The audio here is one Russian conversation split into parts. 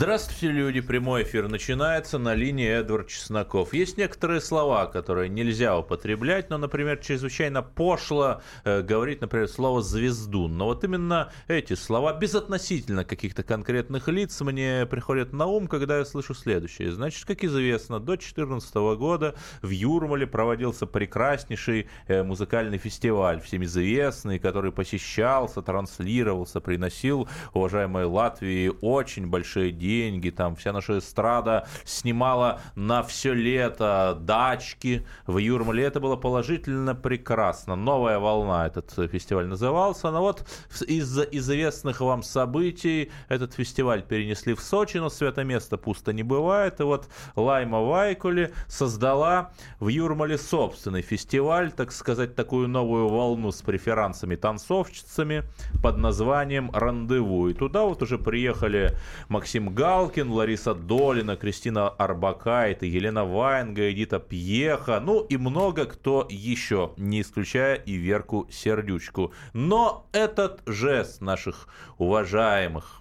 Здравствуйте, люди. Прямой эфир начинается на линии Эдвард Чесноков. Есть некоторые слова, которые нельзя употреблять, но, например, чрезвычайно пошло э, говорить, например, слово «звездун». Но вот именно эти слова, безотносительно каких-то конкретных лиц, мне приходят на ум, когда я слышу следующее. Значит, как известно, до 2014 года в Юрмале проводился прекраснейший э, музыкальный фестиваль, всем известный, который посещался, транслировался, приносил уважаемой Латвии очень большие деньги, там вся наша эстрада снимала на все лето дачки в Юрмале. Это было положительно прекрасно. Новая волна этот фестиваль назывался. Но вот из-за известных вам событий этот фестиваль перенесли в Сочи, но свято место пусто не бывает. И вот Лайма Вайкули создала в Юрмале собственный фестиваль, так сказать, такую новую волну с преферансами танцовщицами под названием «Рандеву». И туда вот уже приехали Максим Галкин, Лариса Долина, Кристина Арбакайт, Елена Ваенга, Эдита Пьеха, ну и много кто еще, не исключая и Верку Сердючку. Но этот жест наших уважаемых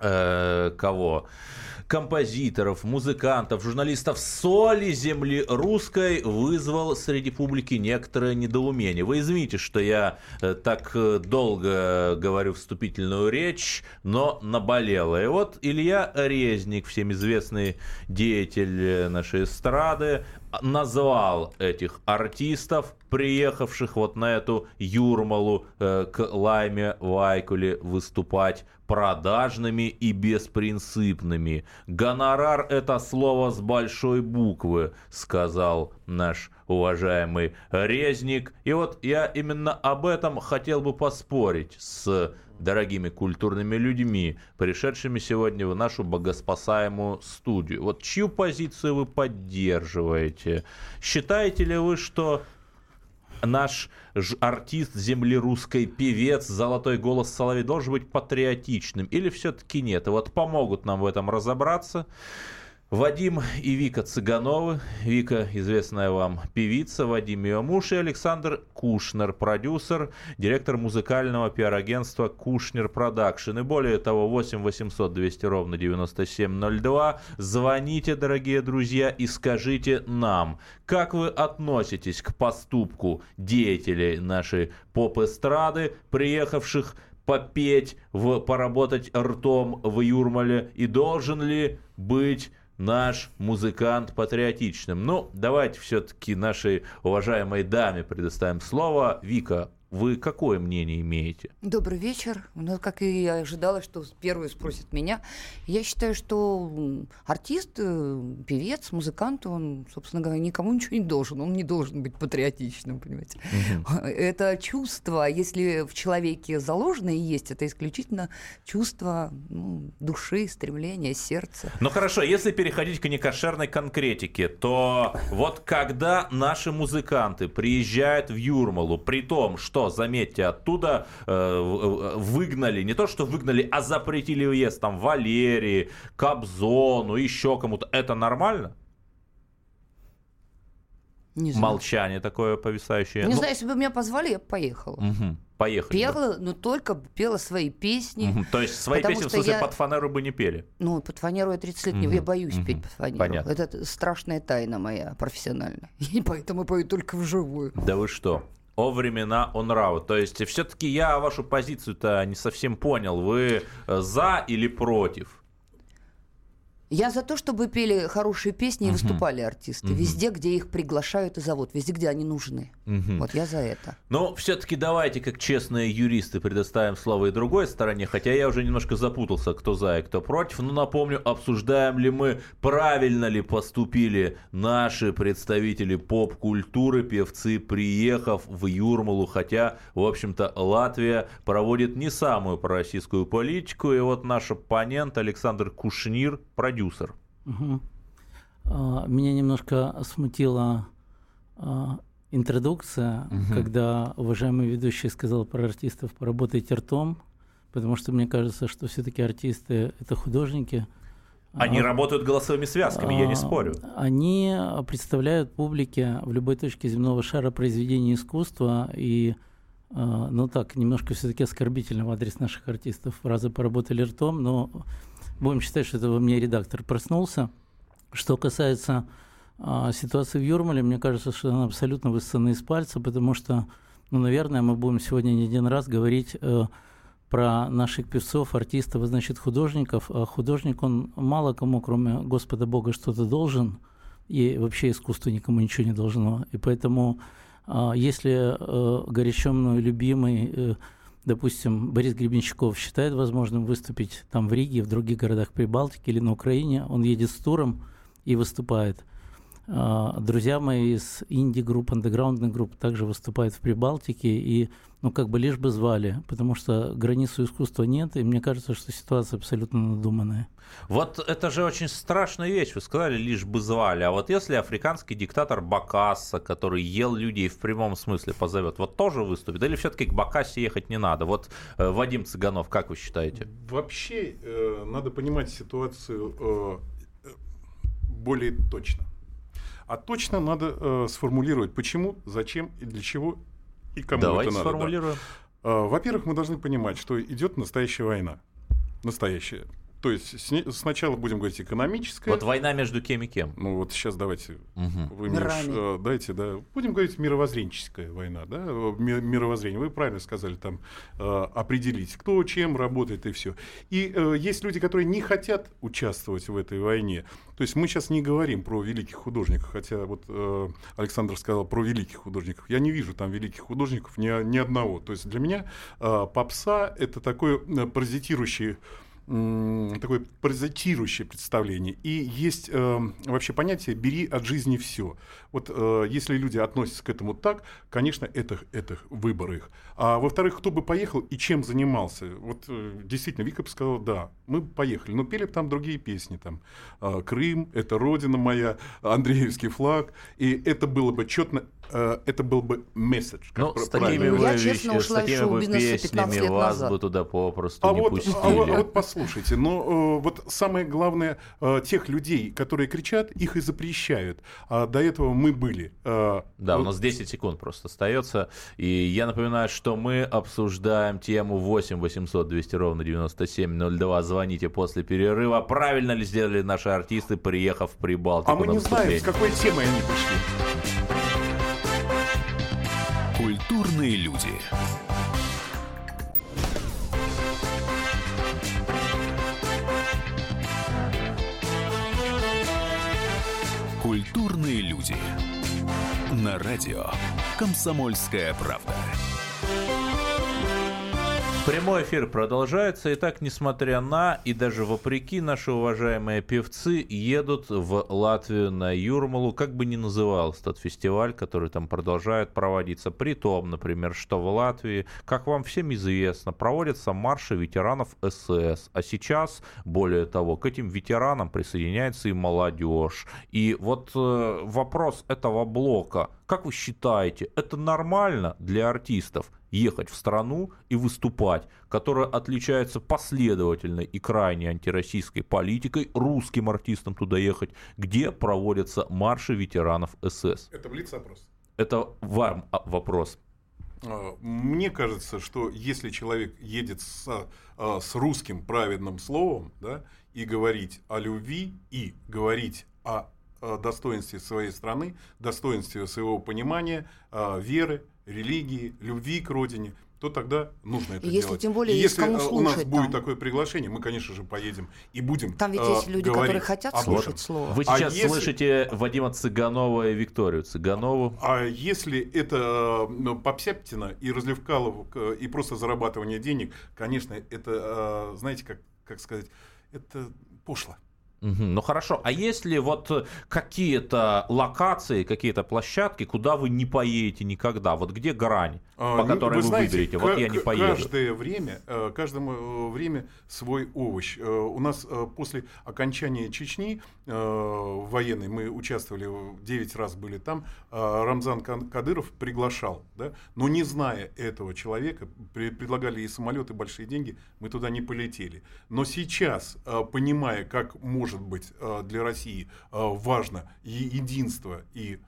э, кого? композиторов, музыкантов, журналистов соли земли русской вызвал среди публики некоторое недоумение. Вы извините, что я э, так э, долго говорю вступительную речь, но наболело. И вот Илья Резник, всем известный деятель нашей эстрады, назвал этих артистов, приехавших вот на эту Юрмалу к Лайме Вайкуле выступать продажными и беспринципными. Гонорар – это слово с большой буквы, сказал наш уважаемый Резник. И вот я именно об этом хотел бы поспорить с дорогими культурными людьми, пришедшими сегодня в нашу богоспасаемую студию. Вот чью позицию вы поддерживаете? Считаете ли вы, что наш артист земли русской, певец, золотой голос Соловей должен быть патриотичным или все-таки нет? И вот помогут нам в этом разобраться. Вадим и Вика Цыгановы. Вика, известная вам певица, Вадим ее муж, и Александр Кушнер, продюсер, директор музыкального пиар-агентства Кушнер Production. И более того, 8 800 200 ровно 9702. Звоните, дорогие друзья, и скажите нам, как вы относитесь к поступку деятелей нашей поп-эстрады, приехавших попеть, в, поработать ртом в Юрмале, и должен ли быть наш музыкант патриотичным. Ну, давайте все-таки нашей уважаемой даме предоставим слово. Вика, вы какое мнение имеете? Добрый вечер. Ну, как и я ожидала, что первый спросит меня. Я считаю, что артист, э, певец, музыкант, он, собственно говоря, никому ничего не должен. Он не должен быть патриотичным, понимаете. Угу. Это чувство, если в человеке заложено и есть, это исключительно чувство ну, души, стремления, сердца. Ну хорошо, если переходить к некошерной конкретике, то вот когда наши музыканты приезжают в Юрмалу, при том, что заметьте, оттуда э, выгнали, не то что выгнали, а запретили въезд там Валерии, Кобзону, еще кому-то. Это нормально? Не знаю. Молчание такое повисающее. Не ну, знаю, если бы меня позвали, я бы поехала. Угу. Поехали. Пела, бы. но только пела свои песни. Угу. То есть свои песни, в смысле, я... под фанеру бы не пели? Ну, под фанеру я 30 лет угу. не... Я боюсь угу. петь под фанеру. Понятно. Это страшная тайна моя профессиональная. И поэтому пою только вживую. Да вы что? О времена он нравы. То есть все-таки я вашу позицию-то не совсем понял. Вы э, за или против? Я за то, чтобы пели хорошие песни и выступали артисты. Везде, где их приглашают и зовут, везде, где они нужны. Вот я за это. Но все-таки давайте, как честные юристы, предоставим слово и другой стороне, хотя я уже немножко запутался, кто за и кто против. Но напомню, обсуждаем ли мы, правильно ли поступили наши представители поп-культуры, певцы, приехав в Юрмалу, хотя, в общем-то, Латвия проводит не самую пророссийскую политику. И вот наш оппонент Александр Кушнир, продюсер продюсер. Угу. Меня немножко смутила а, интродукция, угу. когда уважаемый ведущий сказал про артистов поработайте ртом, потому что мне кажется, что все-таки артисты это художники. Они а, работают голосовыми связками, а, я не а, спорю. Они представляют публике в любой точке земного шара произведения искусства и ну так, немножко все-таки оскорбительно в адрес наших артистов фразы «поработали ртом», но будем считать, что это во мне редактор проснулся. Что касается а, ситуации в Юрмале, мне кажется, что она абсолютно высосана из пальца, потому что, ну, наверное, мы будем сегодня не один раз говорить э, про наших певцов, артистов, значит, художников. А художник, он мало кому, кроме Господа Бога, что-то должен, и вообще искусство никому ничего не должно. И поэтому, э, если э, горячо мной любимый, э, допустим, Борис Гребенщиков считает возможным выступить там в Риге, в других городах Прибалтики или на Украине, он едет с туром и выступает – друзья мои из инди-групп, андеграундных групп также выступают в Прибалтике, и ну как бы лишь бы звали, потому что границу искусства нет, и мне кажется, что ситуация абсолютно надуманная. Вот это же очень страшная вещь, вы сказали, лишь бы звали, а вот если африканский диктатор Бакасса, который ел людей в прямом смысле позовет, вот тоже выступит, или все-таки к Бакассе ехать не надо? Вот э, Вадим Цыганов, как вы считаете? Вообще э, надо понимать ситуацию э более точно. А точно надо э, сформулировать, почему, зачем и для чего и кому Давайте это надо. сформулируем. Да. Во-первых, мы должны понимать, что идет настоящая война. Настоящая. То есть сначала будем говорить экономическая. Вот война между кем и кем. Ну вот сейчас давайте угу. вы мне э, дайте, да, будем говорить мировоззренческая война, да, мировоззрение. Вы правильно сказали там э, определить, кто чем работает и все. И э, есть люди, которые не хотят участвовать в этой войне. То есть мы сейчас не говорим про великих художников, хотя вот э, Александр сказал про великих художников. Я не вижу там великих художников ни, ни одного. То есть для меня э, попса это такой э, паразитирующий такое паразитирующее представление. И есть э, вообще понятие «бери от жизни все». Вот э, если люди относятся к этому так, конечно, это, это выбор их. А во-вторых, кто бы поехал и чем занимался? Вот э, действительно, Вика бы сказала, да, мы поехали, но пели бы там другие песни. Там, э, «Крым», «Это Родина моя», «Андреевский флаг». И это было бы четно это был бы месседж. Ну, с такими вы, я, честно, ушла с такими бы песнями вас бы туда попросту а не вот, пустили. А, вот, а вот послушайте, но э, вот самое главное, э, тех людей, которые кричат, их и запрещают. А до этого мы были. Э, да, вот... у нас 10 секунд просто остается. И я напоминаю, что мы обсуждаем тему 8 800 200 ровно 9702. Звоните после перерыва. Правильно ли сделали наши артисты, приехав в Прибалтику А мы не знаем, с какой темой они пришли. Культурные люди. Культурные люди. На радио «Комсомольская правда». Прямой эфир продолжается. Итак, несмотря на и даже вопреки, наши уважаемые певцы едут в Латвию на Юрмалу, как бы ни назывался этот фестиваль, который там продолжает проводиться. При том, например, что в Латвии, как вам всем известно, проводятся марши ветеранов СС. А сейчас, более того, к этим ветеранам присоединяется и молодежь. И вот э, вопрос этого блока. Как вы считаете, это нормально для артистов? Ехать в страну и выступать, которая отличается последовательной и крайне антироссийской политикой, русским артистам туда ехать, где проводятся марши ветеранов СС. Это блиц-опрос. Это вам а, вопрос. А, мне кажется, что если человек едет с, а, с русским праведным словом, да, и говорить о любви, и говорить о достоинстве своей страны, достоинстве своего понимания, веры, религии, любви к родине, то тогда нужно это если делать. Тем более, и если кому у нас там. будет такое приглашение, мы, конечно же, поедем и будем Там ведь есть люди, которые хотят слушать слово. Вы сейчас а если... слышите Вадима Цыганова и Викторию Цыганову. А если это ну, Попсяптина и Разливкалов, и просто зарабатывание денег, конечно, это, а, знаете, как, как сказать, это пошло. Ну хорошо, а есть ли вот какие-то локации, какие-то площадки, куда вы не поедете никогда? Вот где грань, а, по которой вы, вы знаете, выберете? Вот я не поеду. Каждое время, э, каждому э, время свой овощ. Э, у нас после окончания Чечни военной, мы участвовали, 9 раз были там, Рамзан Кадыров приглашал, да? но не зная этого человека, предлагали и самолеты, большие деньги, мы туда не полетели. Но сейчас, понимая, как может быть для России важно единство и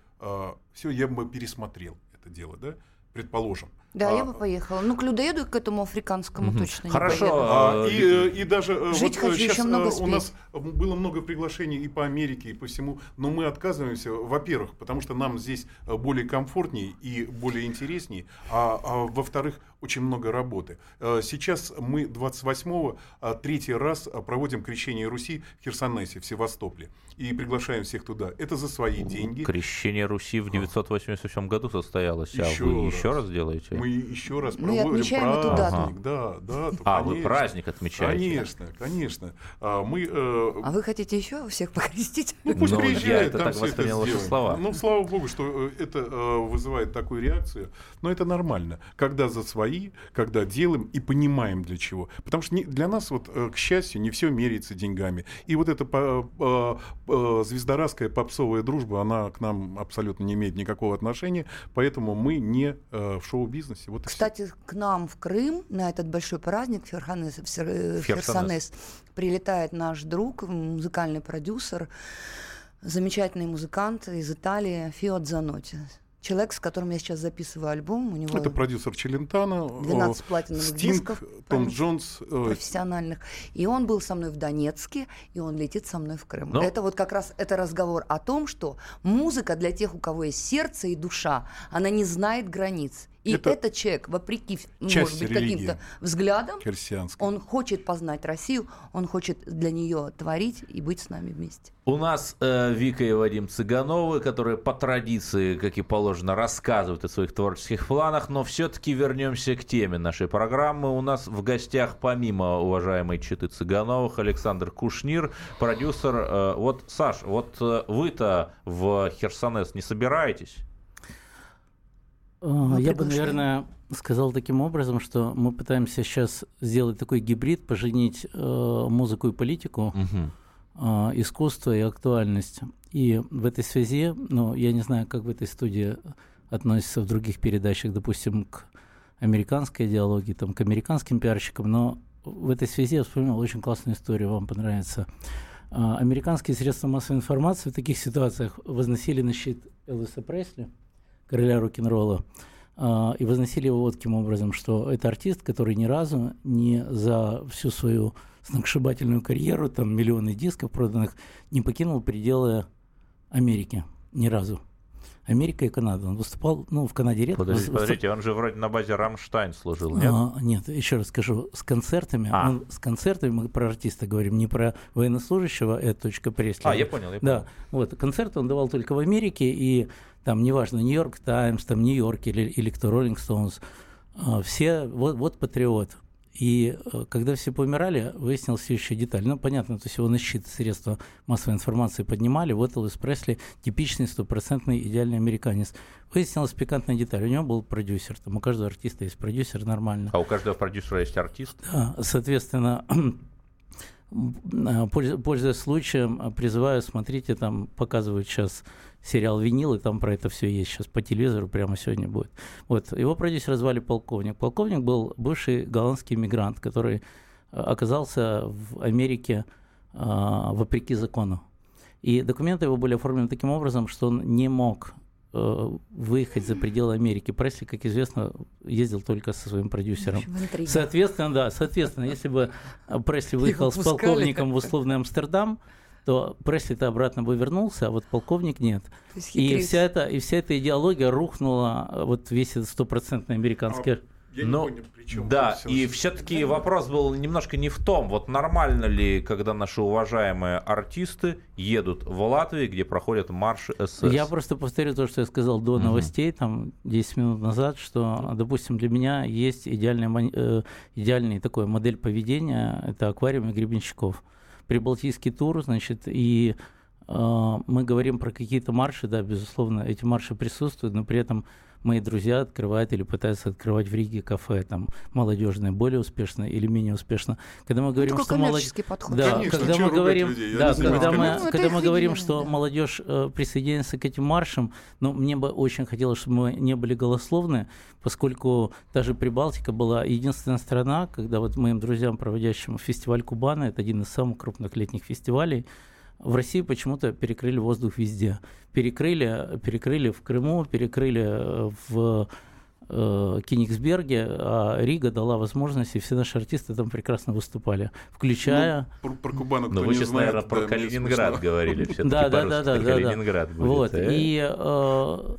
все, я бы пересмотрел это дело, да, предположим. Да, а, я бы поехала. Ну, к людоеду, к этому африканскому угу. точно Хорошо. не поеду. А, и, э, и даже э, Жить вот хочу сейчас еще много у нас было много приглашений и по Америке, и по всему, но мы отказываемся, во-первых, потому что нам здесь более комфортнее и более интереснее, а, а во-вторых, очень много работы. Сейчас мы 28-го третий раз проводим крещение Руси в Херсонесе, в Севастополе, и приглашаем всех туда. Это за свои деньги. Крещение Руси в 987 году состоялось, еще а вы раз. еще раз делаете? Мы еще раз мы проводим отмечаем праздник. Эту дату. Да, да. А, конечно, вы праздник отмечаете? Конечно, конечно. А, мы, э... а вы хотите еще всех покрестить? Ну, пусть ну, приезжают, я это там так воспринял ваши слова. Ну, слава богу, что э, это э, вызывает такую реакцию. Но это нормально. Когда за свои, когда делаем и понимаем для чего. Потому что не, для нас, вот, э, к счастью, не все меряется деньгами. И вот эта по, по, звездорадская попсовая дружба, она к нам абсолютно не имеет никакого отношения. Поэтому мы не в шоу-бизнесе. Вот Кстати, к нам в Крым на этот большой праздник Ферханес, в Херсонес прилетает наш друг, музыкальный продюсер, замечательный музыкант из Италии Фиот Заноти человек, с которым я сейчас записываю альбом. У него Это продюсер Челентана. 12 платиновых Стинг, дисков. Том Джонс. Профессиональных. И он был со мной в Донецке, и он летит со мной в Крым. Но... Это вот как раз это разговор о том, что музыка для тех, у кого есть сердце и душа, она не знает границ. И это этот человек, вопреки, может быть, каким-то взглядам, он хочет познать Россию, он хочет для нее творить и быть с нами вместе. У нас э, Вика и Вадим Цыгановы, которые по традиции, как и положено, рассказывают о своих творческих планах, но все-таки вернемся к теме нашей программы. У нас в гостях, помимо уважаемой Читы Цыгановых, Александр Кушнир, продюсер. Э, вот, Саш, вот э, вы-то в Херсонес не собираетесь? Мы Я бы, наверное, сказал таким образом, что мы пытаемся сейчас сделать такой гибрид, поженить э, музыку и политику, угу. э, искусство и актуальность. И в этой связи, ну, я не знаю, как в этой студии относится в других передачах, допустим, к американской идеологии, там, к американским пиарщикам, но в этой связи я вспомнил очень классную историю, вам понравится. Э, американские средства массовой информации в таких ситуациях возносили на щит Элвиса Пресли – короля рок-н-ролла, а, и возносили его вот таким образом, что это артист, который ни разу не за всю свою сногсшибательную карьеру, там миллионы дисков проданных, не покинул пределы Америки. Ни разу. Америка и Канада. Он выступал, ну, в Канаде редко. Подождите, подождите он же вроде на базе Рамштайн служил, нет? А, нет, еще раз скажу, с концертами, а. он, с концертами мы про артиста говорим, не про военнослужащего, это точка Пресли. А, я понял, я понял. Да, вот, концерты он давал только в Америке, и там, неважно, Нью-Йорк Таймс, там, Нью-Йорк или, или кто, Роллинг Стоунс, все, вот, вот патриот. И э, когда все помирали, выяснилась еще деталь. Ну, понятно, то есть его на щит средства массовой информации поднимали. Вот Элвис Пресли типичный стопроцентный идеальный американец. Выяснилась пикантная деталь. У него был продюсер. Там у каждого артиста есть продюсер, нормально. А у каждого продюсера есть артист? Да, соответственно, пользуясь случаем, призываю, смотрите, там показывают сейчас сериал «Винил», и там про это все есть сейчас по телевизору, прямо сегодня будет. Вот, его продюсера звали полковник. Полковник был бывший голландский мигрант, который э, оказался в Америке а, вопреки закону. И документы его были оформлены таким образом, что он не мог э, выехать за пределы Америки. Пресли, как известно, ездил только со своим продюсером. Соответственно, да, соответственно, если бы Пресли выехал с полковником в условный Амстердам, то Пресли-то обратно бы вернулся, а вот полковник нет. И вся, эта, и вся эта идеология рухнула, вот весь этот стопроцентный американский... А... Я Но, понял, да, и все-таки вопрос был немножко не в том, вот нормально ли, когда наши уважаемые артисты едут в Латвию, где проходят марши СС. Я просто повторю то, что я сказал до новостей, там 10 минут назад, что, допустим, для меня есть идеальная, э, идеальный такой модель поведения, это аквариум и гребенщиков прибалтийский тур, значит, и э, мы говорим про какие-то марши, да, безусловно, эти марши присутствуют, но при этом мои друзья открывают или пытаются открывать в Риге кафе, там, молодежное, более успешно или менее успешно. Когда мы говорим, ну, что молодежь... подход. Да, Конечно, когда мы говорим, да, когда мы, ну, когда мы говорим, что да. молодежь э, присоединяется к этим маршам, ну, мне бы очень хотелось, чтобы мы не были голословны, поскольку даже Прибалтика была единственная страна, когда вот моим друзьям, проводящим фестиваль Кубана, это один из самых крупных летних фестивалей, в России почему-то перекрыли воздух везде. Перекрыли, перекрыли в Крыму, перекрыли э, в э, Кенигсберге, а Рига дала возможность, и все наши артисты там прекрасно выступали, включая... Ну, про, про Кубану Но вы сейчас, знает, наверное, про да, Калининград говорили. Да, да, да, да, Калининград будет. Вот, э? и, э,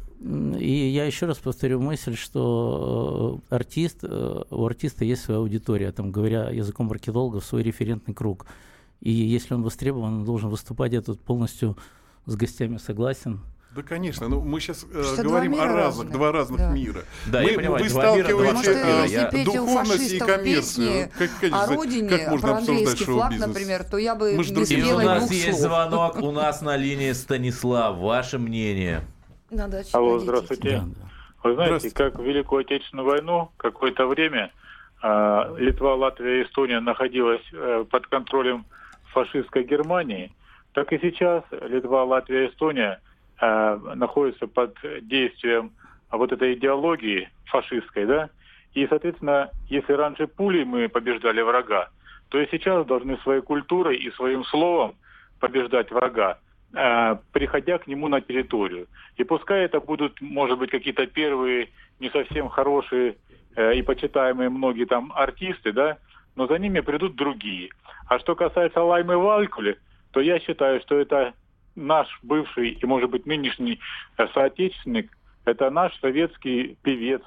и я еще раз повторю мысль, что артист, у артиста есть своя аудитория, там, говоря языком маркетологов, свой референтный круг. И если он востребован, он должен выступать, я тут полностью с гостями согласен. Да, конечно. Но мы сейчас э, говорим о разных, разных, два разных да. мира. Да, мы, я понимаю, вы сталкиваете мира, я... духовность и коммерцию. Как, конечно, о родине, как можно про английский флаг, бизнес? например, то я бы мы не И у нас есть звонок, у нас на линии Станислав. Ваше мнение? Надо Алло, здравствуйте. Да, да. Вы знаете, как в Великую Отечественную войну какое-то время э, Литва, Латвия и Эстония находилась э, под контролем фашистской Германии, так и сейчас Литва, Латвия Эстония э, находятся под действием вот этой идеологии фашистской, да, и, соответственно, если раньше пулей мы побеждали врага, то и сейчас должны своей культурой и своим словом побеждать врага, э, приходя к нему на территорию. И пускай это будут, может быть, какие-то первые не совсем хорошие э, и почитаемые многие там артисты, да, но за ними придут другие. А что касается Лаймы Валькули, то я считаю, что это наш бывший и, может быть, нынешний э, соотечественник, это наш советский певец,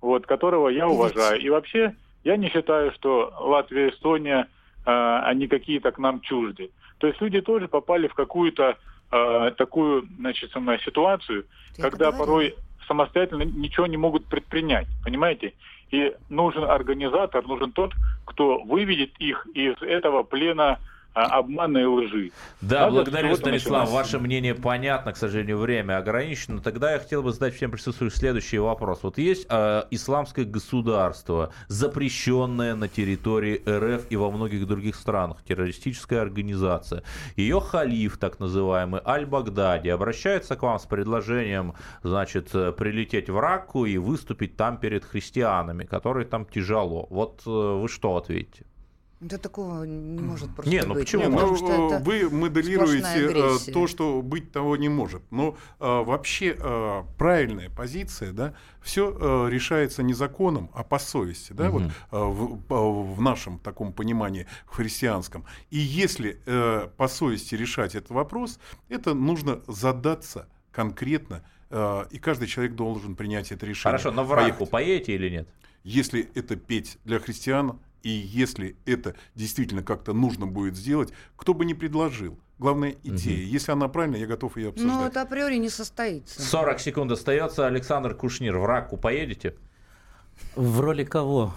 вот, которого я уважаю. И вообще, я не считаю, что Латвия и Эстония, э, они какие-то к нам чужды. То есть люди тоже попали в какую-то э, такую, значит, ситуацию, Ты когда порой самостоятельно ничего не могут предпринять, понимаете? И нужен организатор, нужен тот, кто выведет их из этого плена обмана и лжи. Да, Надо благодарю, Станислав. Ваше мнение понятно, к сожалению, время ограничено. Тогда я хотел бы задать всем присутствующим следующий вопрос. Вот есть э, исламское государство, запрещенное на территории РФ и во многих других странах, террористическая организация. Ее халиф, так называемый, Аль-Багдади, обращается к вам с предложением, значит, прилететь в Ракку и выступить там перед христианами, которые там тяжело. Вот э, вы что ответите? Да такого не может просто не, ну быть. Почему? Нет, ну, что вы моделируете э, то, что быть того не может. Но а, вообще а, правильная позиция, да, все а, решается не законом, а по совести, да, угу. вот а, в, в нашем таком понимании христианском. И если а, по совести решать этот вопрос, это нужно задаться конкретно, а, и каждый человек должен принять это решение. Хорошо, но в Раху поедете или нет? Если это петь для христиан, и если это действительно как-то нужно будет сделать, кто бы ни предложил, Главная идея. Угу. Если она правильная, я готов ее обсуждать. Ну, это априори не состоится. 40 секунд остается. Александр Кушнир, в Раку поедете? В роли кого?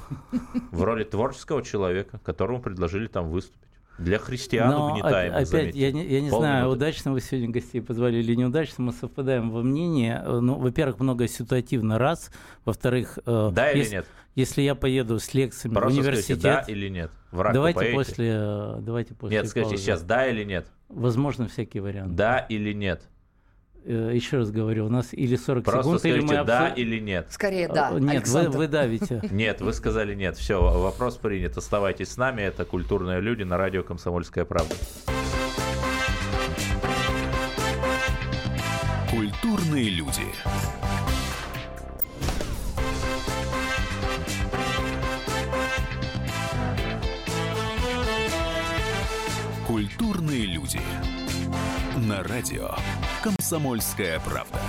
В роли творческого человека, которому предложили там выступить. Для христиан Но угнетаемых, опять, заметьте. я не, я не знаю, минуты. удачно вы сегодня гостей позвали или неудачно, мы совпадаем во мнении. Ну, во-первых, много ситуативно раз. Во-вторых... Э, да если, или нет? Если я поеду с лекциями Просто в университет... Скажите, да или нет? В давайте после, э, давайте после Нет, скажите паузы. сейчас, да или нет? Возможно, всякие варианты. Да или нет? Э, еще раз говорю, у нас или 40 Просто секунд, скажите, или мы да обсуд... или нет. Скорее да. Нет, вы, вы давите. Нет, вы сказали нет. Все, вопрос принят. Оставайтесь с нами. Это «Культурные люди» на радио «Комсомольская правда». Культурные люди. Культурные люди. На радио «Комсомольская правда».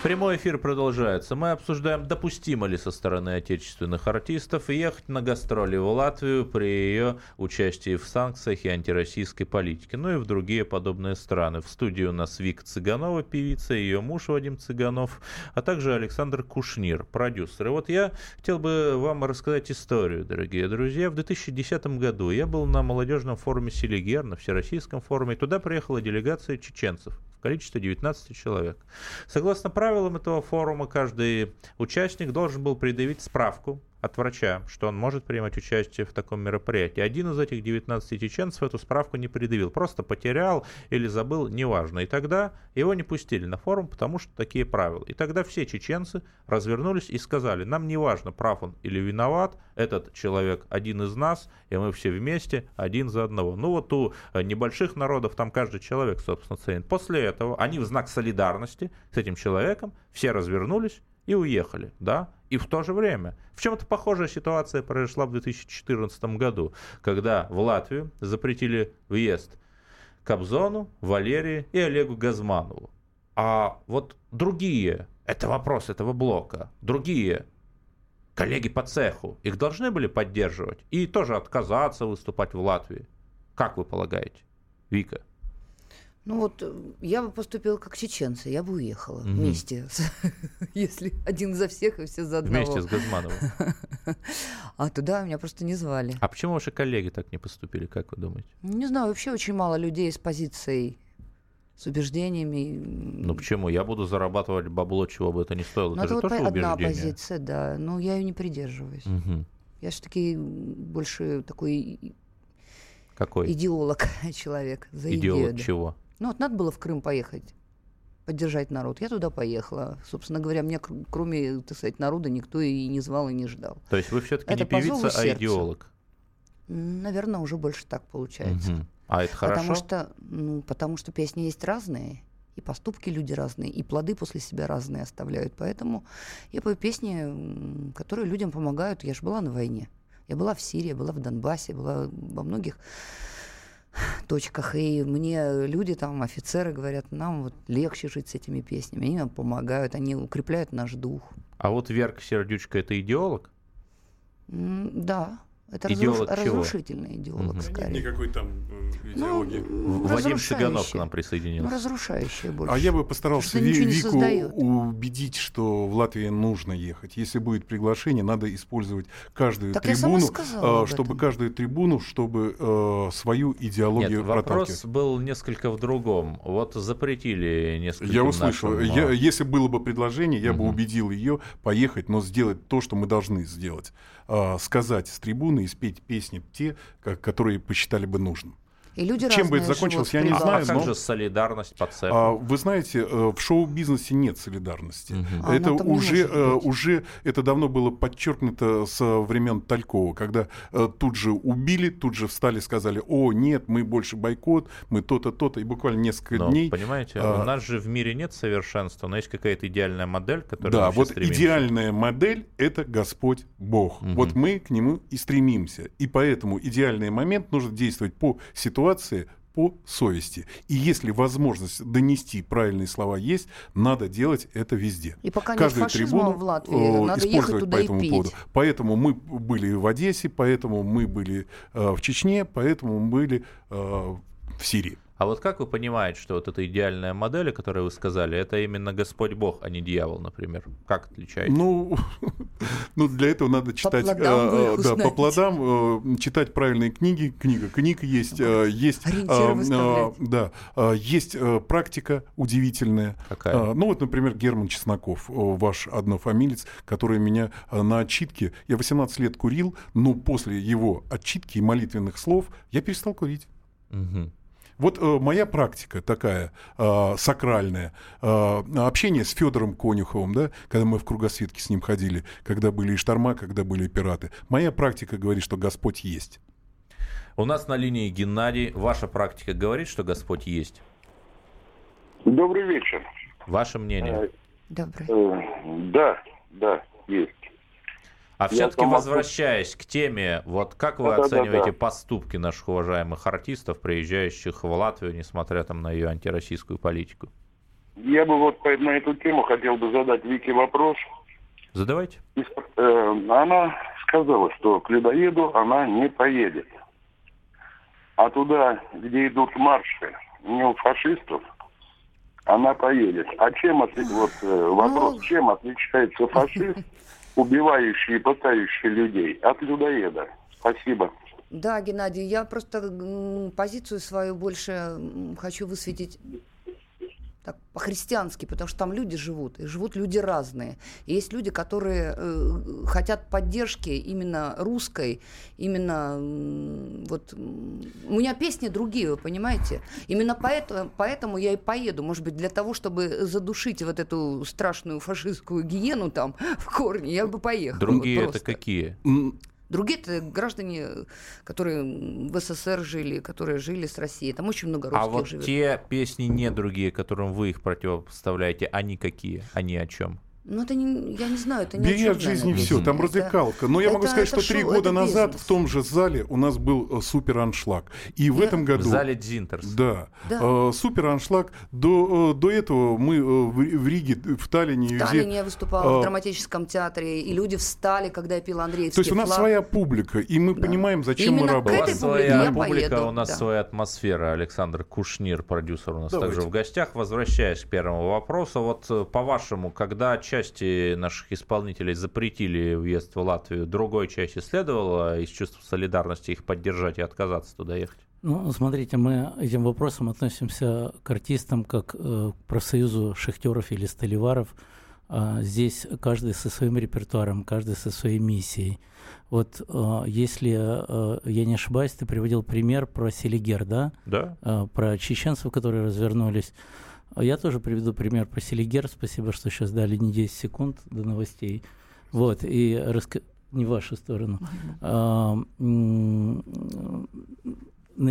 Прямой эфир продолжается. Мы обсуждаем, допустимо ли со стороны отечественных артистов ехать на гастроли в Латвию при ее участии в санкциях и антироссийской политике, ну и в другие подобные страны. В студии у нас Вика Цыганова, певица, ее муж Вадим Цыганов, а также Александр Кушнир, продюсер. И вот я хотел бы вам рассказать историю, дорогие друзья. В 2010 году я был на молодежном форуме Селигер, на Всероссийском форуме, и туда приехала делегация чеченцев в количестве 19 человек. Согласно правилам этого форума, каждый участник должен был предъявить справку от врача, что он может принимать участие в таком мероприятии. Один из этих 19 чеченцев эту справку не предъявил, просто потерял или забыл, неважно. И тогда его не пустили на форум, потому что такие правила. И тогда все чеченцы развернулись и сказали, нам не важно, прав он или виноват, этот человек один из нас, и мы все вместе, один за одного. Ну вот у э, небольших народов там каждый человек, собственно, ценит. После этого они в знак солидарности с этим человеком все развернулись и уехали, да, и в то же время. В чем-то похожая ситуация произошла в 2014 году, когда в Латвию запретили въезд Кобзону, Валерии и Олегу Газманову. А вот другие, это вопрос этого блока, другие коллеги по цеху, их должны были поддерживать и тоже отказаться выступать в Латвии. Как вы полагаете, Вика? Ну вот э, я бы поступила как чеченцы, я бы уехала угу. вместе, если один за всех и все за одного. Вместе с Газмановым. А туда меня просто не звали. А почему ваши коллеги так не поступили, как вы думаете? Не знаю, вообще очень мало людей с позицией с убеждениями. Ну почему? Я буду зарабатывать бабло, чего бы это ни стоило. Ну, это, это вот тоже одна убеждение. позиция, да. Но я ее не придерживаюсь. Угу. Я же таки больше такой какой? Идеолог человек. За Идеолог идею, чего? Ну вот надо было в Крым поехать поддержать народ. Я туда поехала. Собственно говоря, мне кроме, так сказать, народа никто и не звал, и не ждал. То есть вы все-таки не певица, а идеолог? Наверное, уже больше так получается. Угу. А это хорошо? Потому что, ну, потому что песни есть разные, и поступки люди разные, и плоды после себя разные оставляют. Поэтому я пою песни, которые людям помогают. Я же была на войне. Я была в Сирии, была в Донбассе, была во многих точках. И мне люди, там, офицеры говорят, нам вот легче жить с этими песнями. Они нам помогают, они укрепляют наш дух. А вот Верка Сердючка – это идеолог? да. Это идеолог разруш... разрушительный идеолог, угу. скорее. Нет никакой там э, идеологии. Ну, Вадим Шиганов к нам присоединился. Ну, разрушающее больше. А я бы постарался Ви- Вику убедить, что в Латвии нужно ехать. Если будет приглашение, надо использовать каждую так трибуну, э, чтобы каждую трибуну, чтобы э, свою идеологию Нет, вопрос был несколько в другом. Вот запретили несколько Я услышал. Нашим... Я, если было бы предложение, я угу. бы убедил ее поехать, но сделать то, что мы должны сделать. Э, сказать с трибуны и спеть песни те, которые посчитали бы нужным. И люди Чем бы это закончилось, я не знаю. А как но... же солидарность по цеху? А, вы знаете, э, в шоу-бизнесе нет солидарности. Угу. Это уже, э, уже это давно было подчеркнуто со времен Талькова, когда э, тут же убили, тут же встали, сказали, о, нет, мы больше бойкот, мы то-то, то-то, и буквально несколько но, дней. Понимаете, а... у нас же в мире нет совершенства, но есть какая-то идеальная модель, которая Да, вот стремимся. идеальная модель — это Господь Бог. Угу. Вот мы к нему и стремимся. И поэтому идеальный момент нужно действовать по ситуации, ситуации по совести. И если возможность донести правильные слова есть, надо делать это везде. И пока Каждую нет трибуну в Латвии, надо ехать туда по этому и петь. поводу. Поэтому мы были в Одессе, поэтому мы были э, в Чечне, поэтому мы были э, в Сирии. А вот как вы понимаете, что вот эта идеальная модель, о которой вы сказали, это именно Господь Бог, а не дьявол, например? Как отличаете? Ну, ну для этого надо читать по плодам, э, да, по плодам э, читать правильные книги. Книга книг есть, э, есть, э, да, э, есть э, практика удивительная. Какая? Э, ну вот, например, Герман Чесноков, ваш однофамилец, который меня на отчитке, я 18 лет курил, но после его отчитки и молитвенных слов я перестал курить. Угу. Вот э, моя практика такая э, сакральная, э, общение с Федором Конюховым, да, когда мы в кругосветке с ним ходили, когда были и шторма, когда были и пираты. Моя практика говорит, что Господь есть. У нас на линии Геннадий. Ваша практика говорит, что Господь есть? Добрый вечер. Ваше мнение? Э, Добрый. Э, да, да, есть. А все-таки возвращаясь к теме, вот как вы да, оцениваете да, да. поступки наших уважаемых артистов, приезжающих в Латвию, несмотря там на ее антироссийскую политику? Я бы вот на эту тему хотел бы задать Вике вопрос. Задавайте. Э, она сказала, что к людоеду она не поедет. А туда, где идут марши не у фашистов, она поедет. А чем вот э, вопрос, ну... чем отличается фашист убивающий и пытающий людей, от людоеда. Спасибо. Да, Геннадий, я просто позицию свою больше хочу высветить так по-христиански, потому что там люди живут, и живут люди разные. И есть люди, которые э, хотят поддержки именно русской, именно э, вот у меня песни другие, вы понимаете? Именно поэтому, поэтому я и поеду, может быть, для того, чтобы задушить вот эту страшную фашистскую гиену там в корне, я бы поехала. Другие вот это какие? Другие это граждане, которые в СССР жили, которые жили с Россией. Там очень много русских А вот живет. те песни не другие, которым вы их противопоставляете, они какие? Они о чем? Ну, это не, я не знаю, это не Бери от жизни все, там развлекалка. Но я могу сказать, что три года назад в том же зале у нас был э, супер аншлаг. И в этом году... В зале Дзинтерс. Да. Э, супер аншлаг. До, э, до этого мы в, Риге, в Таллине... В Таллине я выступала в драматическом театре, и люди встали, когда я пила Андреевский То есть у нас своя публика, и мы понимаем, зачем мы работаем. У вас своя публика, у нас своя атмосфера. Александр Кушнир, продюсер у нас также в гостях. Возвращаясь к первому вопросу, вот по-вашему, когда часть части наших исполнителей запретили въезд в Латвию, другой части следовало из чувства солидарности их поддержать и отказаться туда ехать? Ну, смотрите, мы этим вопросом относимся к артистам как э, к профсоюзу шахтеров или столеваров. А здесь каждый со своим репертуаром, каждый со своей миссией. Вот э, если э, я не ошибаюсь, ты приводил пример про Селигер, да? Да. Э, про чеченцев, которые развернулись. А я тоже приведу пример про Селигер. Спасибо, что сейчас дали не 10 секунд до новостей. Вот, и раска... не в вашу сторону. На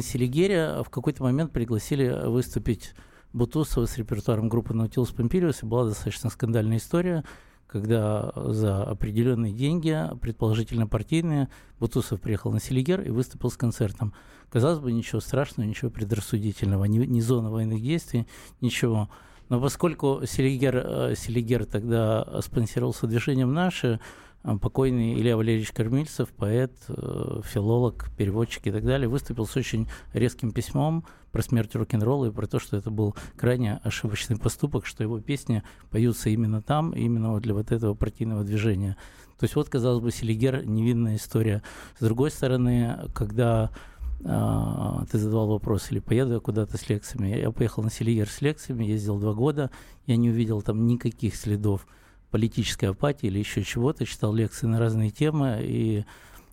Селигере в какой-то момент пригласили выступить Бутусова с репертуаром группы Наутилус Помпилиус, и была достаточно скандальная история, когда за определенные деньги, предположительно партийные, Бутусов приехал на Селигер и выступил с концертом. Казалось бы, ничего страшного, ничего предрассудительного, ни, ни зона военных действий, ничего. Но поскольку Селигер, э, Селигер тогда спонсировался движением «Наши», покойный Илья Валерьевич Кормильцев, поэт, э, филолог, переводчик и так далее, выступил с очень резким письмом про смерть рок-н-ролла и про то, что это был крайне ошибочный поступок, что его песни поются именно там, именно для вот этого партийного движения. То есть вот, казалось бы, Селигер – невинная история. С другой стороны, когда а, ты задавал вопрос, или поеду я куда-то с лекциями. Я поехал на Селигер с лекциями, ездил два года, я не увидел там никаких следов политической апатии или еще чего-то, читал лекции на разные темы, и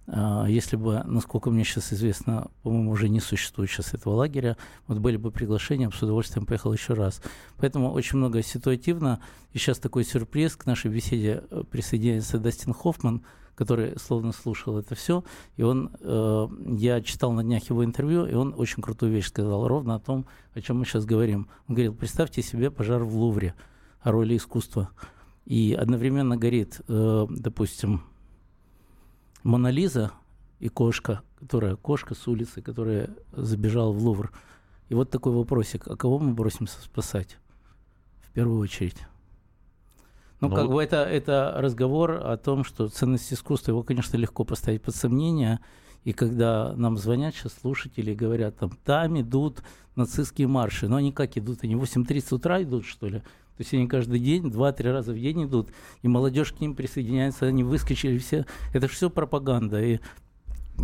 а, если бы, насколько мне сейчас известно, по-моему, уже не существует сейчас этого лагеря, вот были бы приглашения, с удовольствием поехал еще раз. Поэтому очень много ситуативно. И сейчас такой сюрприз к нашей беседе э, присоединяется Дастин Хоффман, который словно слушал это все, и он, э, я читал на днях его интервью, и он очень крутую вещь сказал, ровно о том, о чем мы сейчас говорим. Он говорил, представьте себе пожар в Лувре, о роли искусства, и одновременно горит, э, допустим, Мона Лиза и кошка, которая кошка с улицы, которая забежала в Лувр. И вот такой вопросик, а кого мы бросимся спасать? В первую очередь. Ну, Но... как бы это, это разговор о том, что ценность искусства, его, конечно, легко поставить под сомнение. И когда нам звонят сейчас слушатели и говорят, там, там идут нацистские марши. Но они как идут? Они в 8.30 утра идут, что ли? То есть они каждый день, два-три раза в день идут, и молодежь к ним присоединяется, они выскочили все. Это все пропаганда. И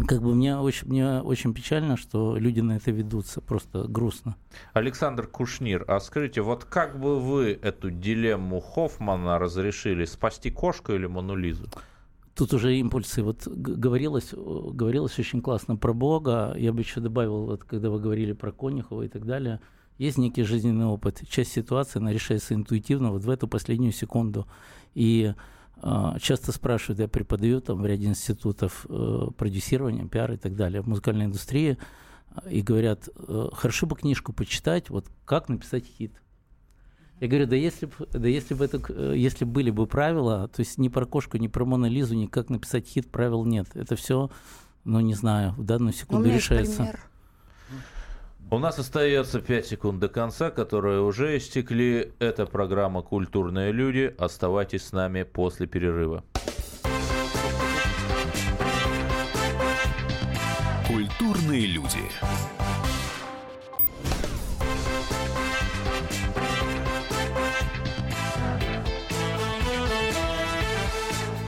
как бы мне очень, мне очень печально, что люди на это ведутся, просто грустно. Александр Кушнир, а скажите, вот как бы вы эту дилемму Хоффмана разрешили, спасти кошку или Монулизу? Тут уже импульсы. Вот говорилось, говорилось очень классно про Бога. Я бы еще добавил, вот когда вы говорили про Конюхова и так далее, есть некий жизненный опыт. Часть ситуации, она решается интуитивно вот в эту последнюю секунду. И а, часто спрашивают, я преподаю там в ряде институтов э, продюсирования, пиар и так далее в музыкальной индустрии, и говорят, э, хорошо бы книжку почитать, вот как написать хит. Я говорю, да если бы, да если бы это, э, если были бы правила, то есть ни про кошку, ни про Монолизу, ни как написать хит, правил нет. Это все, ну не знаю, в данную секунду У решается. Пример. У нас остается 5 секунд до конца, которые уже истекли. Это программа «Культурные люди». Оставайтесь с нами после перерыва. Культурные люди.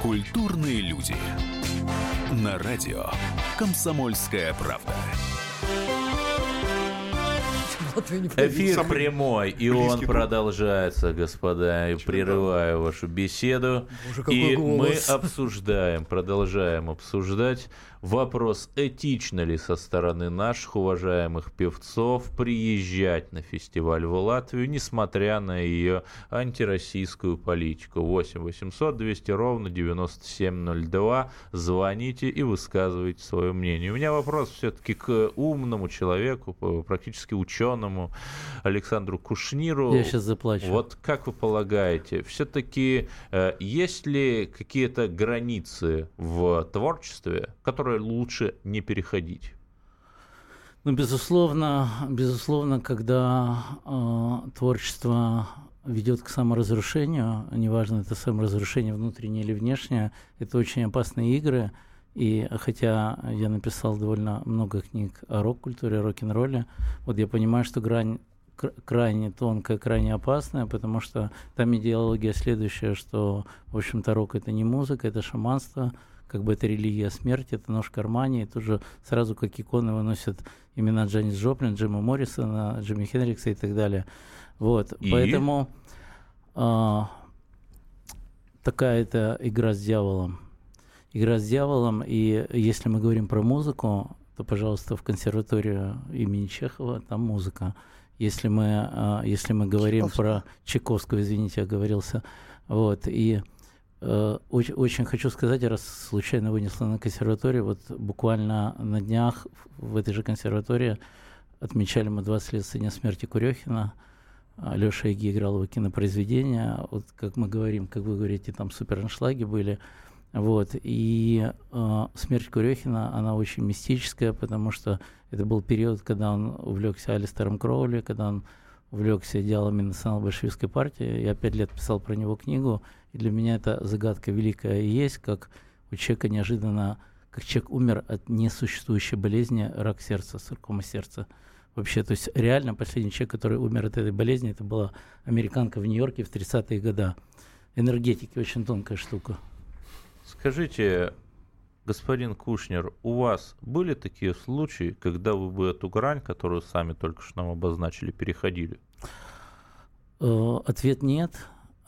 Культурные люди. На радио «Комсомольская правда». Латвию не Эфир Самый прямой, и он друг. продолжается, господа. Я прерываю вашу беседу. Боже, и голос. мы обсуждаем, продолжаем обсуждать Вопрос, этично ли со стороны наших уважаемых певцов приезжать на фестиваль в Латвию, несмотря на ее антироссийскую политику. 8 800 200 ровно 9702. Звоните и высказывайте свое мнение. У меня вопрос все-таки к умному человеку, практически ученому Александру Кушниру. Я сейчас заплачу. Вот как вы полагаете, все-таки э, есть ли какие-то границы в творчестве, которые которые лучше не переходить? Ну, безусловно, безусловно, когда э, творчество ведет к саморазрушению, неважно, это саморазрушение внутреннее или внешнее, это очень опасные игры. И хотя я написал довольно много книг о рок-культуре, рок-н-ролле, вот я понимаю, что грань крайне тонкая, крайне опасная, потому что там идеология следующая, что, в общем-то, рок — это не музыка, это шаманство, как бы это религия смерти, это нож в кармане, и тут же сразу как иконы выносят имена Джанис Джоплин, Джима Моррисона, Джимми Хенрикса и так далее. Вот, и? поэтому а, такая это игра с дьяволом. Игра с дьяволом, и если мы говорим про музыку, то, пожалуйста, в консерваторию имени Чехова там музыка. Если мы, а, если мы говорим Чайковского. про Чайковского, извините, я оговорился, вот, и Э, очень, очень хочу сказать, раз случайно вынесла на консерваторию, вот буквально на днях в этой же консерватории отмечали мы 20 лет со дня смерти Курехина. Леша Иги играл его кинопроизведения. Вот как мы говорим, как вы говорите, там супер аншлаги были. Вот. И э, смерть Курехина, она очень мистическая, потому что это был период, когда он увлекся Алистером Кроули, когда он увлекся идеалами национал-большевистской партии. Я пять лет писал про него книгу, и для меня это загадка великая и есть, как у человека неожиданно, как человек умер от несуществующей болезни, рак сердца, саркома сердца. Вообще, то есть реально последний человек, который умер от этой болезни, это была американка в Нью-Йорке в 30-е годы. Энергетики очень тонкая штука. Скажите, господин Кушнер, у вас были такие случаи, когда вы бы эту грань, которую сами только что нам обозначили, переходили? Э, ответ нет.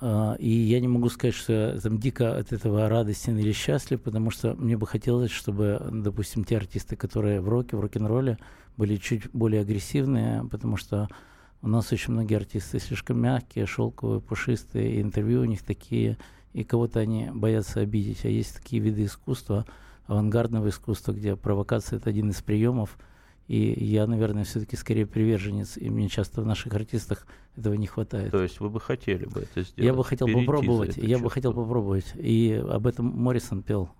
А, и я не могу сказать, что я там дико от этого радостен или счастлив, потому что мне бы хотелось, чтобы, допустим, те артисты, которые в роке, в рок-н-ролле, были чуть более агрессивные, потому что у нас очень многие артисты слишком мягкие, шелковые, пушистые, и интервью у них такие, и кого-то они боятся обидеть. А есть такие виды искусства, авангардного искусства, где провокация – это один из приемов – и я, наверное, все-таки скорее приверженец, и мне часто в наших артистах этого не хватает. То есть вы бы хотели бы это сделать? Я бы хотел попробовать, я бы хотел попробовать. И об этом Моррисон пел.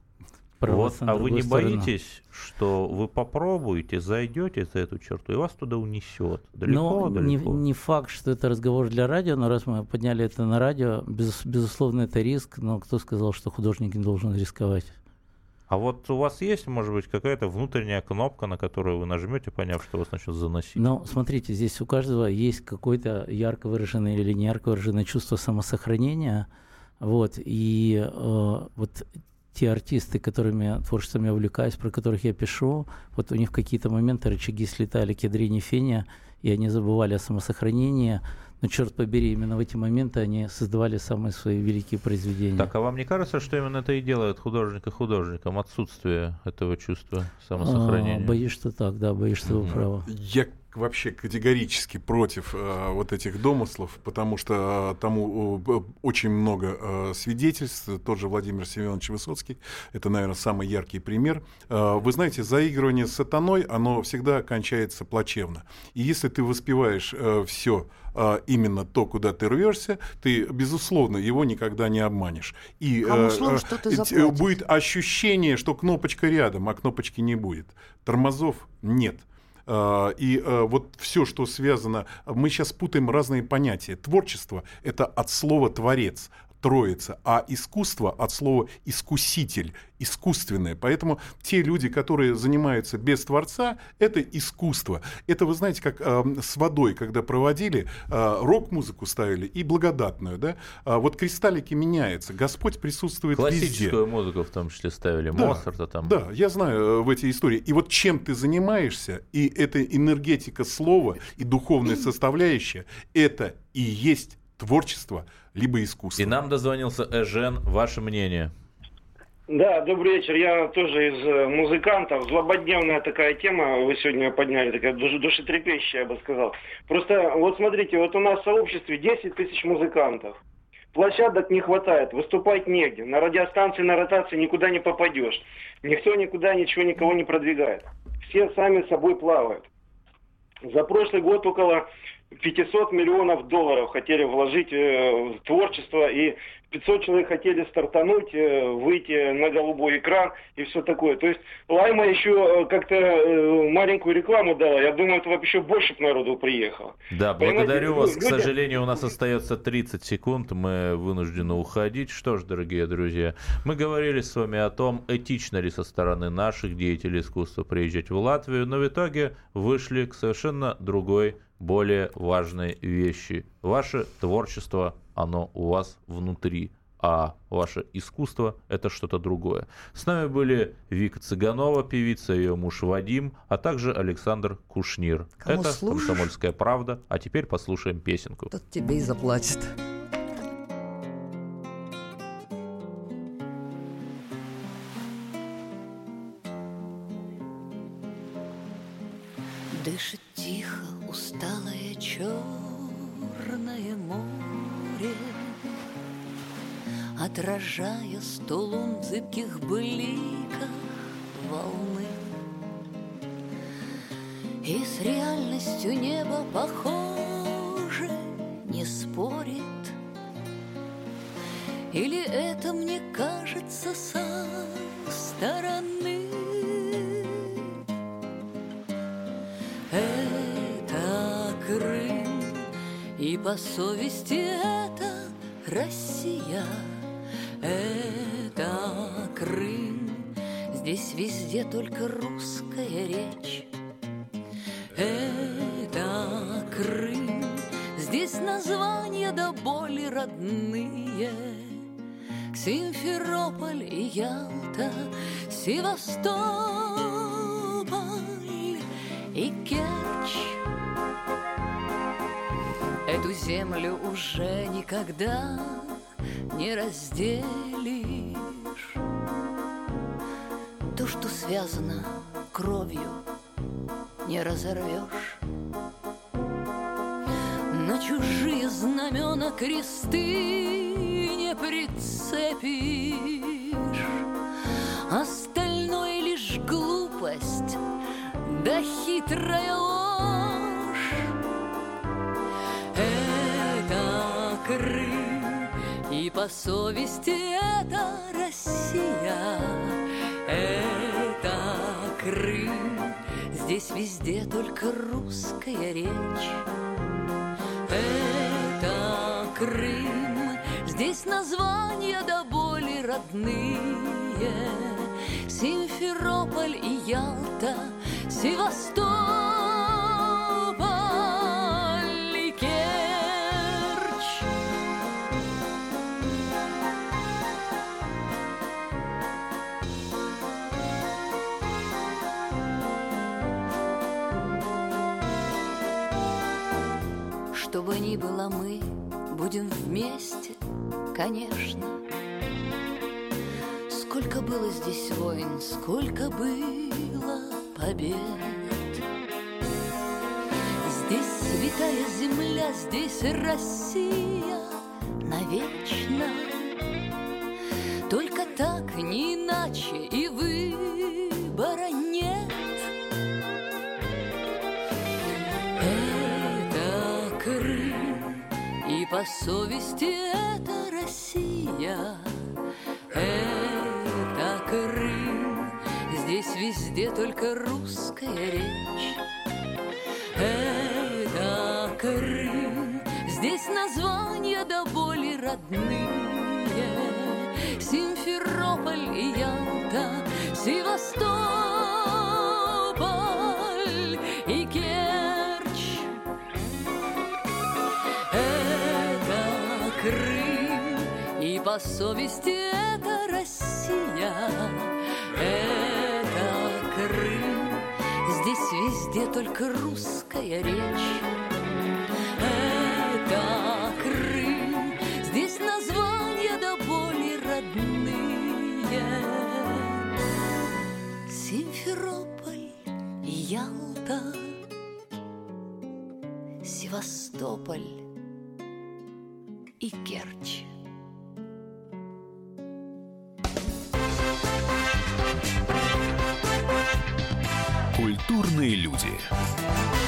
Вот, а вы не сторону. боитесь, что вы попробуете, зайдете за эту черту, и вас туда унесет? Далеко, ну, далеко? Не, не факт, что это разговор для радио, но раз мы подняли это на радио, без, безусловно, это риск, но кто сказал, что художник не должен рисковать? А вот у вас есть, может быть, какая-то внутренняя кнопка, на которую вы нажмете, поняв, что вас начнет заносить? Ну, смотрите, здесь у каждого есть какое-то ярко выраженное или не ярко выраженное чувство самосохранения. Вот, и э, вот те артисты, которыми творчеством я увлекаюсь, про которых я пишу, вот у них в какие-то моменты рычаги слетали к ядрине феня, и они забывали о самосохранении, но, черт побери, именно в эти моменты они создавали самые свои великие произведения. Так, а вам не кажется, что именно это и делает художника художником, отсутствие этого чувства самосохранения? А, боюсь, что так, да, боюсь, что вы правы. Я вообще категорически против э, вот этих домыслов, потому что э, тому э, очень много э, свидетельств. Тот же Владимир Семенович Высоцкий, это, наверное, самый яркий пример. Э, вы знаете, заигрывание с сатаной, оно всегда кончается плачевно. И если ты воспеваешь э, все э, именно то, куда ты рвешься, ты, безусловно, его никогда не обманешь. И э, э, будет ощущение, что кнопочка рядом, а кнопочки не будет. Тормозов нет. А, и а, вот все, что связано, мы сейчас путаем разные понятия. Творчество – это от слова «творец». Троица, а искусство от слова искуситель, искусственное. Поэтому те люди, которые занимаются без Творца, это искусство. Это, вы знаете, как э, с водой, когда проводили, э, рок-музыку ставили и благодатную. Да? А вот кристаллики меняются, Господь присутствует Классическую везде. музыку в том числе ставили, да, Моцарта там. Да, я знаю э, в эти истории. И вот чем ты занимаешься, и эта энергетика слова, и духовная составляющая, это и есть творчество, либо искусство. И нам дозвонился Эжен. Ваше мнение? Да, добрый вечер. Я тоже из э, музыкантов. Злободневная такая тема вы сегодня подняли, такая душетрепещущая, я бы сказал. Просто вот смотрите, вот у нас в сообществе 10 тысяч музыкантов. Площадок не хватает, выступать негде. На радиостанции, на ротации никуда не попадешь. Никто никуда ничего никого не продвигает. Все сами собой плавают. За прошлый год около 500 миллионов долларов хотели вложить э, в творчество, и 500 человек хотели стартануть, э, выйти на голубой экран и все такое. То есть Лайма еще э, как-то маленькую рекламу дала. Я думаю, это еще больше народу приехало. Да, благодарю вас. Люди... К сожалению, у нас остается 30 секунд. Мы вынуждены уходить. Что ж, дорогие друзья, мы говорили с вами о том, этично ли со стороны наших деятелей искусства приезжать в Латвию, но в итоге вышли к совершенно другой более важные вещи. Ваше творчество, оно у вас внутри, а ваше искусство – это что-то другое. С нами были Вика Цыганова, певица, ее муж Вадим, а также Александр Кушнир. Кому это слушаешь? «Комсомольская правда». А теперь послушаем песенку. Тот тебе и заплатит. Зыбких бликах волны. И с реальностью небо похоже, не спорит. Или это мне кажется со стороны? И по совести это Россия, это Крым. Здесь везде только русская речь. Это Крым. Здесь названия до боли родные. Симферополь и Ялта, Севастополь и Керчь. Эту землю уже никогда не разделишь. Связано кровью, не разорвешь. На чужие знамена кресты не прицепишь. Остальное лишь глупость да хитрая ложь. Крым, и по совести это Россия, это Крым. Здесь везде только русская речь. Это Крым, здесь названия до боли родные. Симферополь и Ялта, Севастополь. Бы ни было, мы будем вместе, конечно. Сколько было здесь войн, сколько было побед. Здесь святая земля, здесь Россия навечно. Только так, не иначе, и выбора нет. По совести это Россия, это Крым. Здесь везде только русская речь. Это Крым. Здесь названия до боли родные. Симферополь и Ялта, Севастополь. По совести это Россия. Это Крым, здесь везде только русская речь. Это Крым, здесь названия до боли родные. Симферополь, Ялта, Севастополь и Керчь. Культурные люди.